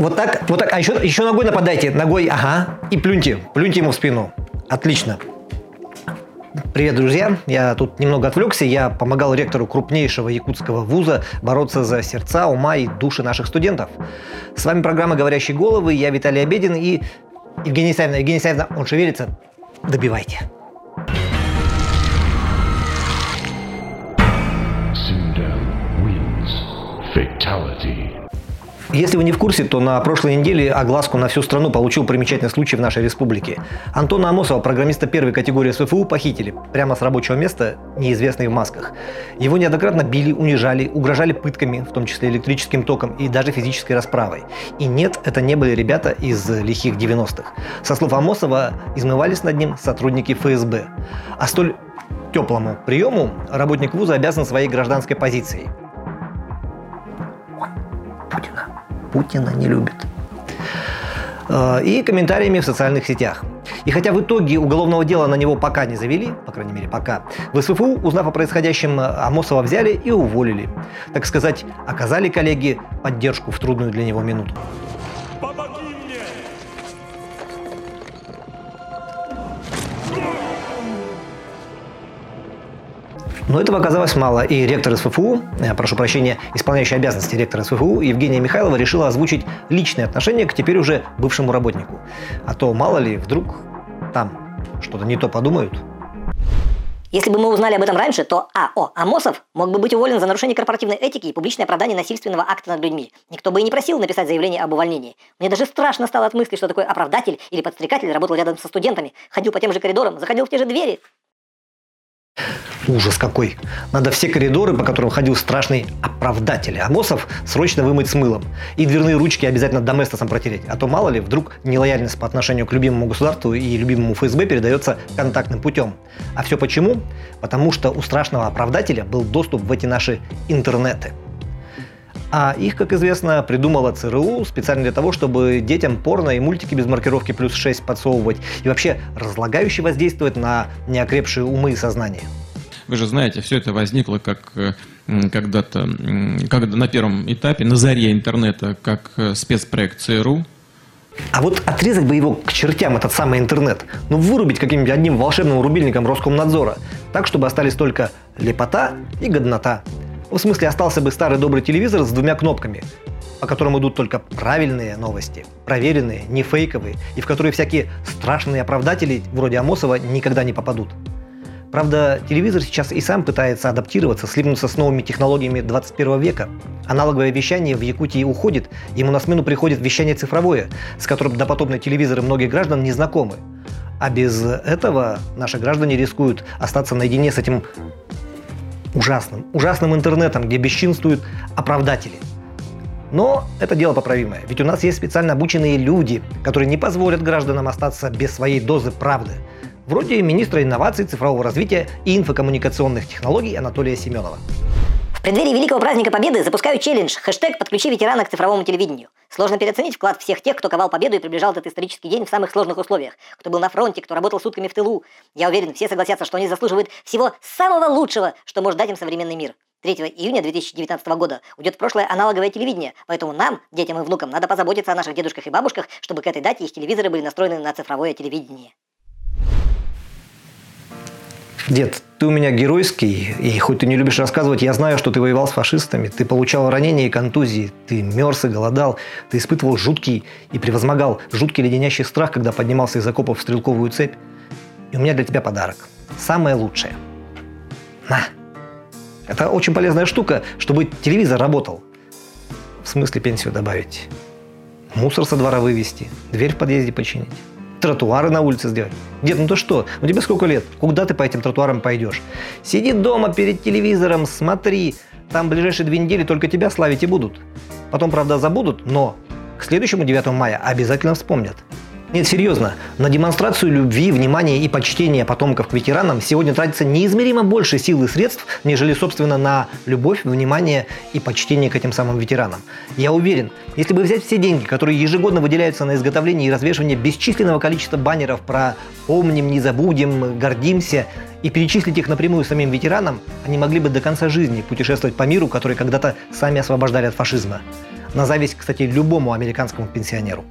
Вот так, вот так. А еще, еще ногой нападайте. Ногой, ага. И плюньте. Плюньте ему в спину. Отлично. Привет, друзья! Я тут немного отвлекся. Я помогал ректору крупнейшего якутского вуза бороться за сердца, ума и души наших студентов. С вами программа «Говорящие головы». Я Виталий Обедин и Евгения Савина. Евгения Савина, он шевелится. Добивайте. Fatality. Если вы не в курсе, то на прошлой неделе огласку на всю страну получил примечательный случай в нашей республике. Антона Амосова, программиста первой категории СФУ, похитили прямо с рабочего места, неизвестные в масках. Его неоднократно били, унижали, угрожали пытками, в том числе электрическим током и даже физической расправой. И нет, это не были ребята из лихих 90-х. Со слов Амосова, измывались над ним сотрудники ФСБ. А столь теплому приему работник вуза обязан своей гражданской позицией. Путина. Не любит. Э, и комментариями в социальных сетях. И хотя в итоге уголовного дела на него пока не завели, по крайней мере пока, в СФУ, узнав о происходящем, Амосова взяли и уволили. Так сказать, оказали коллеги поддержку в трудную для него минуту. Но этого оказалось мало, и ректор СФУ, э, прошу прощения, исполняющий обязанности ректора СФУ Евгения Михайлова решила озвучить личное отношение к теперь уже бывшему работнику. А то мало ли, вдруг там что-то не то подумают. Если бы мы узнали об этом раньше, то А.О. Амосов мог бы быть уволен за нарушение корпоративной этики и публичное оправдание насильственного акта над людьми. Никто бы и не просил написать заявление об увольнении. Мне даже страшно стало от мысли, что такой оправдатель или подстрекатель работал рядом со студентами, ходил по тем же коридорам, заходил в те же двери. Ужас какой. Надо все коридоры, по которым ходил страшный оправдатель Амосов, срочно вымыть с мылом. И дверные ручки обязательно доместосом протереть. А то мало ли, вдруг нелояльность по отношению к любимому государству и любимому ФСБ передается контактным путем. А все почему? Потому что у страшного оправдателя был доступ в эти наши интернеты. А их, как известно, придумала ЦРУ специально для того, чтобы детям порно и мультики без маркировки плюс 6 подсовывать и вообще разлагающе воздействовать на неокрепшие умы и сознание. Вы же знаете, все это возникло как э, когда-то, когда на первом этапе, на заре интернета, как э, спецпроект ЦРУ, а вот отрезать бы его к чертям, этот самый интернет, ну вырубить каким-нибудь одним волшебным рубильником Роскомнадзора, так, чтобы остались только лепота и годнота. В смысле, остался бы старый добрый телевизор с двумя кнопками, по которым идут только правильные новости, проверенные, не фейковые, и в которые всякие страшные оправдатели, вроде Амосова, никогда не попадут. Правда, телевизор сейчас и сам пытается адаптироваться, слипнуться с новыми технологиями 21 века. Аналоговое вещание в Якутии уходит, ему на смену приходит вещание цифровое, с которым допотопные телевизоры многих граждан не знакомы. А без этого наши граждане рискуют остаться наедине с этим ужасным, ужасным интернетом, где бесчинствуют оправдатели. Но это дело поправимое, ведь у нас есть специально обученные люди, которые не позволят гражданам остаться без своей дозы правды – вроде министра инноваций, цифрового развития и инфокоммуникационных технологий Анатолия Семенова. В преддверии Великого праздника Победы запускаю челлендж хэштег «Подключи ветерана к цифровому телевидению». Сложно переоценить вклад всех тех, кто ковал победу и приближал этот исторический день в самых сложных условиях. Кто был на фронте, кто работал сутками в тылу. Я уверен, все согласятся, что они заслуживают всего самого лучшего, что может дать им современный мир. 3 июня 2019 года уйдет прошлое аналоговое телевидение, поэтому нам, детям и внукам, надо позаботиться о наших дедушках и бабушках, чтобы к этой дате их телевизоры были настроены на цифровое телевидение. Дед, ты у меня геройский, и хоть ты не любишь рассказывать, я знаю, что ты воевал с фашистами, ты получал ранения и контузии, ты мерз и голодал, ты испытывал жуткий и превозмогал жуткий леденящий страх, когда поднимался из окопов в стрелковую цепь. И у меня для тебя подарок. Самое лучшее. На. Это очень полезная штука, чтобы телевизор работал. В смысле пенсию добавить. Мусор со двора вывести, дверь в подъезде починить тротуары на улице сделать. Дед, ну то что? Ну тебе сколько лет? Куда ты по этим тротуарам пойдешь? Сиди дома перед телевизором, смотри. Там ближайшие две недели только тебя славить и будут. Потом, правда, забудут, но к следующему 9 мая обязательно вспомнят. Нет, серьезно, на демонстрацию любви, внимания и почтения потомков к ветеранам сегодня тратится неизмеримо больше сил и средств, нежели, собственно, на любовь, внимание и почтение к этим самым ветеранам. Я уверен, если бы взять все деньги, которые ежегодно выделяются на изготовление и развешивание бесчисленного количества баннеров про «помним, не забудем», «гордимся», и перечислить их напрямую самим ветеранам, они могли бы до конца жизни путешествовать по миру, который когда-то сами освобождали от фашизма. На зависть, кстати, любому американскому пенсионеру.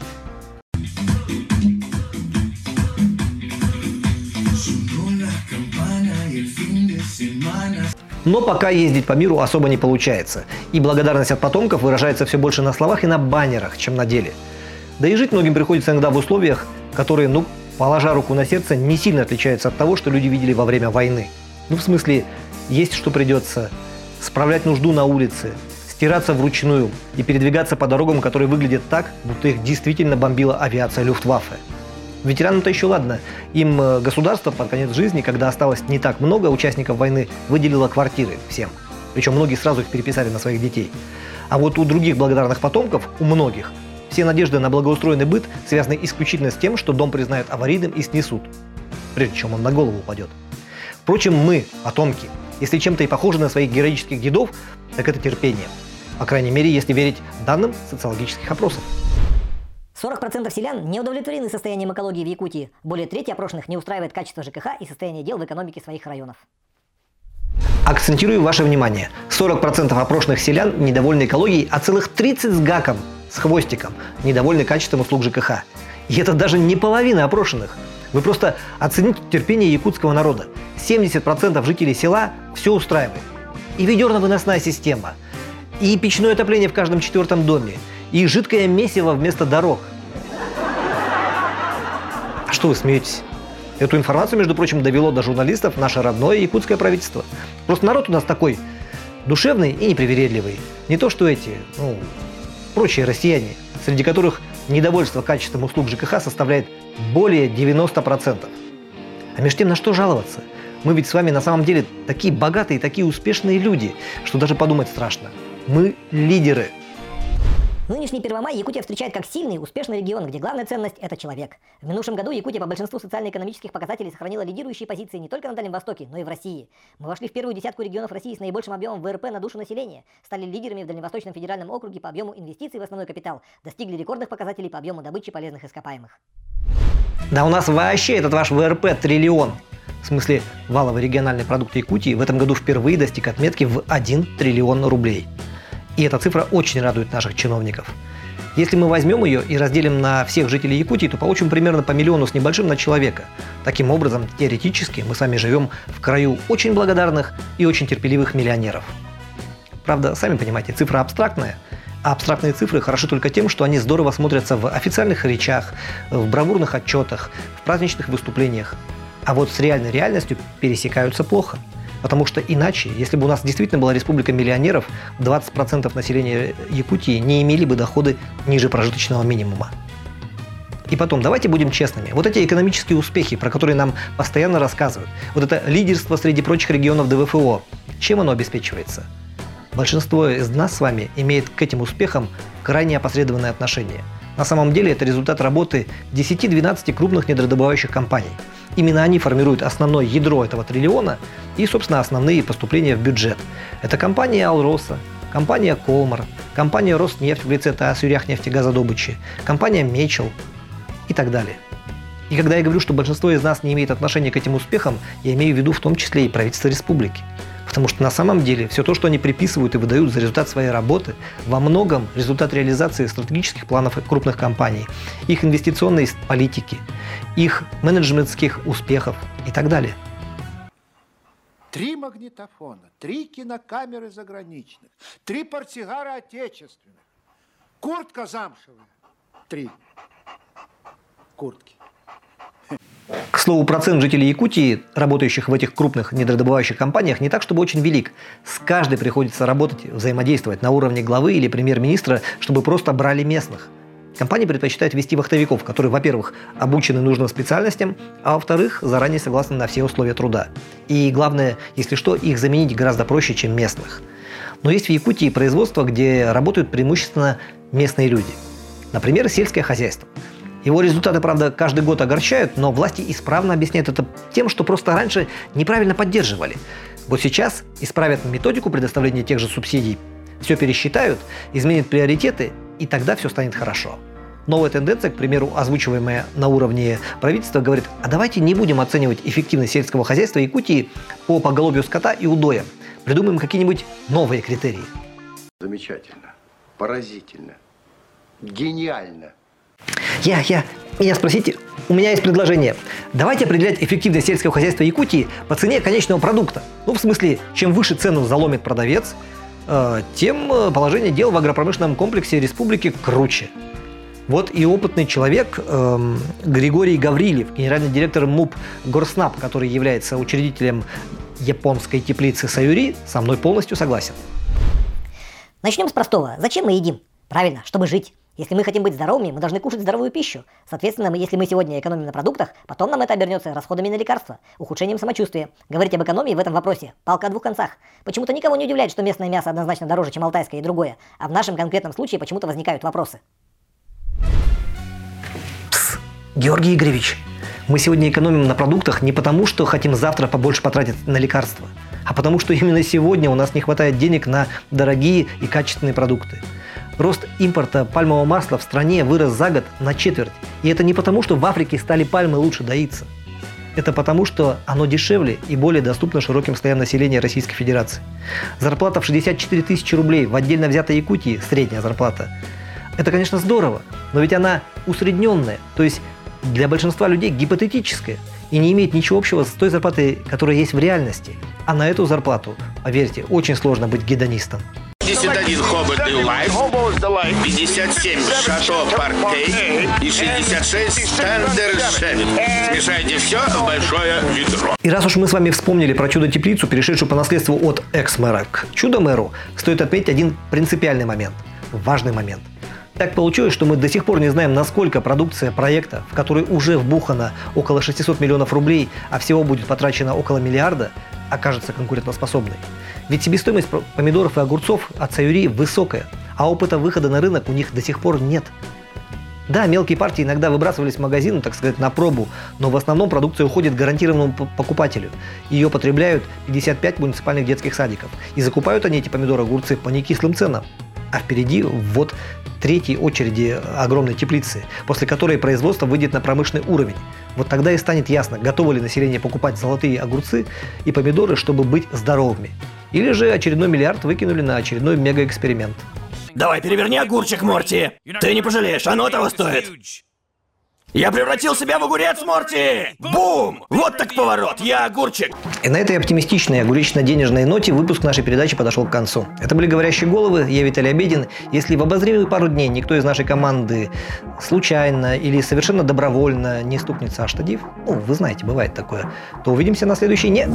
Но пока ездить по миру особо не получается. И благодарность от потомков выражается все больше на словах и на баннерах, чем на деле. Да и жить многим приходится иногда в условиях, которые, ну, положа руку на сердце, не сильно отличаются от того, что люди видели во время войны. Ну, в смысле, есть что придется, справлять нужду на улице, стираться вручную и передвигаться по дорогам, которые выглядят так, будто их действительно бомбила авиация Люфтваффе. Ветеранам-то еще ладно. Им э, государство под конец жизни, когда осталось не так много участников войны, выделило квартиры всем. Причем многие сразу их переписали на своих детей. А вот у других благодарных потомков, у многих, все надежды на благоустроенный быт связаны исключительно с тем, что дом признают аварийным и снесут, прежде чем он на голову упадет. Впрочем, мы, потомки, если чем-то и похожи на своих героических дедов, так это терпение. По крайней мере, если верить данным социологических опросов. 40% селян не удовлетворены состоянием экологии в Якутии. Более трети опрошенных не устраивает качество ЖКХ и состояние дел в экономике своих районов. Акцентирую ваше внимание. 40% опрошенных селян недовольны экологией, а целых 30 с гаком, с хвостиком, недовольны качеством услуг ЖКХ. И это даже не половина опрошенных. Вы просто оцените терпение якутского народа. 70% жителей села все устраивает. И ведерно-выносная система, и печное отопление в каждом четвертом доме, и жидкое месиво вместо дорог. А что вы смеетесь? Эту информацию, между прочим, довело до журналистов наше родное якутское правительство. Просто народ у нас такой душевный и непривередливый. Не то, что эти, ну, прочие россияне, среди которых недовольство качеством услуг ЖКХ составляет более 90%. А между тем, на что жаловаться? Мы ведь с вами на самом деле такие богатые, такие успешные люди, что даже подумать страшно. Мы лидеры – Нынешний Первомай Якутия встречает как сильный, успешный регион, где главная ценность – это человек. В минувшем году Якутия по большинству социально-экономических показателей сохранила лидирующие позиции не только на Дальнем Востоке, но и в России. Мы вошли в первую десятку регионов России с наибольшим объемом ВРП на душу населения, стали лидерами в Дальневосточном федеральном округе по объему инвестиций в основной капитал, достигли рекордных показателей по объему добычи полезных ископаемых. Да у нас вообще этот ваш ВРП триллион. В смысле, валовый региональный продукт Якутии в этом году впервые достиг отметки в 1 триллион рублей. И эта цифра очень радует наших чиновников. Если мы возьмем ее и разделим на всех жителей Якутии, то получим примерно по миллиону с небольшим на человека. Таким образом, теоретически мы с вами живем в краю очень благодарных и очень терпеливых миллионеров. Правда, сами понимаете, цифра абстрактная, а абстрактные цифры хороши только тем, что они здорово смотрятся в официальных речах, в бравурных отчетах, в праздничных выступлениях. А вот с реальной реальностью пересекаются плохо – Потому что иначе, если бы у нас действительно была республика миллионеров, 20% населения Якутии не имели бы доходы ниже прожиточного минимума. И потом, давайте будем честными. Вот эти экономические успехи, про которые нам постоянно рассказывают, вот это лидерство среди прочих регионов ДВФО, чем оно обеспечивается? Большинство из нас с вами имеет к этим успехам крайне опосредованное отношение. На самом деле это результат работы 10-12 крупных недородобывающих компаний – Именно они формируют основное ядро этого триллиона и, собственно, основные поступления в бюджет. Это компания «Алроса», компания «Колмар», компания «Роснефть» в лице ТАСС «Юряхнефтегазодобычи», компания «Мечел» и так далее. И когда я говорю, что большинство из нас не имеет отношения к этим успехам, я имею в виду в том числе и правительство республики. Потому что на самом деле все то, что они приписывают и выдают за результат своей работы, во многом результат реализации стратегических планов крупных компаний, их инвестиционной политики, их менеджментских успехов и так далее. Три магнитофона, три кинокамеры заграничных, три портсигара отечественных, куртка замшевая, три куртки. К слову, процент жителей Якутии, работающих в этих крупных недородобывающих компаниях, не так чтобы очень велик. С каждой приходится работать, взаимодействовать на уровне главы или премьер-министра, чтобы просто брали местных. Компании предпочитают вести вахтовиков, которые, во-первых, обучены нужным специальностям, а во-вторых, заранее согласны на все условия труда. И главное, если что, их заменить гораздо проще, чем местных. Но есть в Якутии производства, где работают преимущественно местные люди. Например, сельское хозяйство – его результаты, правда, каждый год огорчают, но власти исправно объясняют это тем, что просто раньше неправильно поддерживали. Вот сейчас исправят методику предоставления тех же субсидий, все пересчитают, изменят приоритеты, и тогда все станет хорошо. Новая тенденция, к примеру, озвучиваемая на уровне правительства, говорит, а давайте не будем оценивать эффективность сельского хозяйства Якутии по поголовью скота и удоя. Придумаем какие-нибудь новые критерии. Замечательно. Поразительно. Гениально. Я, я, меня спросите, у меня есть предложение. Давайте определять эффективность сельского хозяйства Якутии по цене конечного продукта. Ну, в смысле, чем выше цену заломит продавец, э, тем э, положение дел в агропромышленном комплексе республики круче. Вот и опытный человек эм, Григорий Гаврилев, генеральный директор МУП Горснаб, который является учредителем японской теплицы Саюри, со мной полностью согласен. Начнем с простого. Зачем мы едим? Правильно, чтобы жить. Если мы хотим быть здоровыми, мы должны кушать здоровую пищу. Соответственно, если мы сегодня экономим на продуктах, потом нам это обернется расходами на лекарства, ухудшением самочувствия. Говорить об экономии в этом вопросе – палка о двух концах. Почему-то никого не удивляет, что местное мясо однозначно дороже, чем алтайское и другое, а в нашем конкретном случае почему-то возникают вопросы. Пс, Георгий Игоревич, мы сегодня экономим на продуктах не потому, что хотим завтра побольше потратить на лекарства, а потому что именно сегодня у нас не хватает денег на дорогие и качественные продукты. Рост импорта пальмового масла в стране вырос за год на четверть. И это не потому, что в Африке стали пальмы лучше доиться. Это потому, что оно дешевле и более доступно широким слоям населения Российской Федерации. Зарплата в 64 тысячи рублей в отдельно взятой Якутии, средняя зарплата. Это, конечно, здорово, но ведь она усредненная, то есть для большинства людей гипотетическая и не имеет ничего общего с той зарплатой, которая есть в реальности. А на эту зарплату, поверьте, очень сложно быть гедонистом. 71 Hobbit Life, 57 Шато Паркей и 66 Thunder Шевит. Смешайте все в большое ведро. И раз уж мы с вами вспомнили про чудо-теплицу, перешедшую по наследству от экс-мэра к чудо-мэру, стоит отметить один принципиальный момент, важный момент. Так получилось, что мы до сих пор не знаем, насколько продукция проекта, в который уже вбухано около 600 миллионов рублей, а всего будет потрачено около миллиарда, окажется конкурентоспособной. Ведь себестоимость помидоров и огурцов от Саюри высокая, а опыта выхода на рынок у них до сих пор нет. Да, мелкие партии иногда выбрасывались в магазин, так сказать, на пробу, но в основном продукция уходит гарантированному покупателю. Ее потребляют 55 муниципальных детских садиков. И закупают они эти помидоры, огурцы по некислым ценам. А впереди вот третьей очереди огромной теплицы, после которой производство выйдет на промышленный уровень. Вот тогда и станет ясно, готово ли население покупать золотые огурцы и помидоры, чтобы быть здоровыми. Или же очередной миллиард выкинули на очередной мегаэксперимент. Давай переверни огурчик, Морти. Ты не пожалеешь, оно того стоит. Я превратил себя в огурец, Морти! Бум! Вот так поворот, я огурчик! И на этой оптимистичной огуречно-денежной ноте выпуск нашей передачи подошел к концу. Это были «Говорящие головы», я Виталий Обедин. Если в обозримые пару дней никто из нашей команды случайно или совершенно добровольно не стукнется о штатив, ну, вы знаете, бывает такое, то увидимся на следующей не...